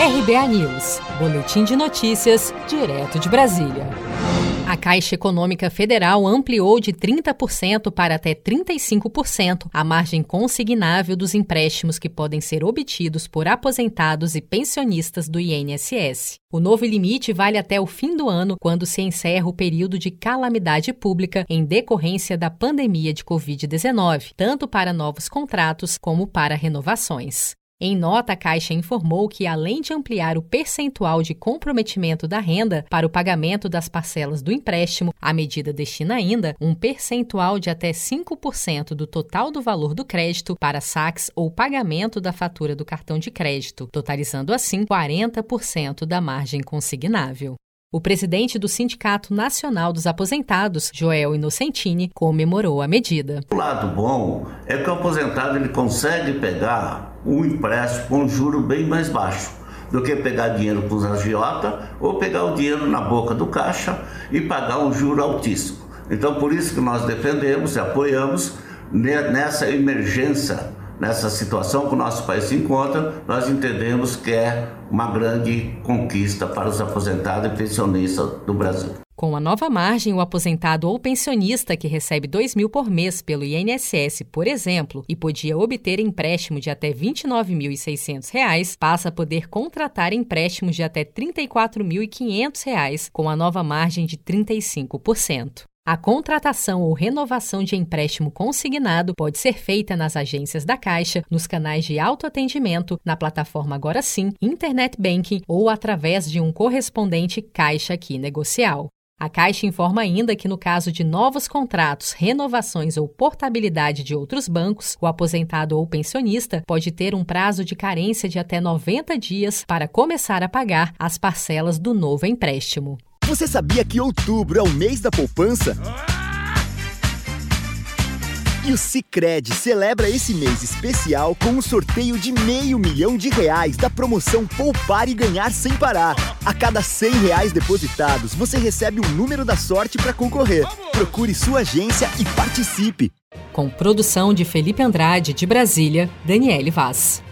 RBA News, Boletim de Notícias, direto de Brasília. A Caixa Econômica Federal ampliou de 30% para até 35% a margem consignável dos empréstimos que podem ser obtidos por aposentados e pensionistas do INSS. O novo limite vale até o fim do ano, quando se encerra o período de calamidade pública em decorrência da pandemia de Covid-19, tanto para novos contratos como para renovações. Em nota, a Caixa informou que, além de ampliar o percentual de comprometimento da renda para o pagamento das parcelas do empréstimo, a medida destina ainda um percentual de até 5% do total do valor do crédito para saques ou pagamento da fatura do cartão de crédito, totalizando assim 40% da margem consignável. O presidente do Sindicato Nacional dos Aposentados, Joel Inocentini, comemorou a medida. O lado bom é que o aposentado ele consegue pegar um empréstimo com um juro bem mais baixo do que pegar dinheiro com os agiota ou pegar o dinheiro na boca do caixa e pagar um juro altíssimo. Então, por isso que nós defendemos e apoiamos nessa emergência nessa situação que o nosso país se encontra, nós entendemos que é uma grande conquista para os aposentados e pensionistas do Brasil. Com a nova margem, o aposentado ou pensionista que recebe R$ 2 mil por mês pelo INSS, por exemplo, e podia obter empréstimo de até R$ 29.600, passa a poder contratar empréstimos de até R$ 34.500 com a nova margem de 35%. A contratação ou renovação de empréstimo consignado pode ser feita nas agências da Caixa, nos canais de autoatendimento, na plataforma Agora Sim, Internet Banking ou através de um correspondente Caixa Aqui Negocial. A Caixa informa ainda que, no caso de novos contratos, renovações ou portabilidade de outros bancos, o aposentado ou pensionista pode ter um prazo de carência de até 90 dias para começar a pagar as parcelas do novo empréstimo. Você sabia que outubro é o mês da poupança? E o Cicred celebra esse mês especial com um sorteio de meio milhão de reais da promoção Poupar e Ganhar Sem Parar. A cada 100 reais depositados, você recebe um número da sorte para concorrer. Procure sua agência e participe. Com produção de Felipe Andrade, de Brasília, Daniele Vaz.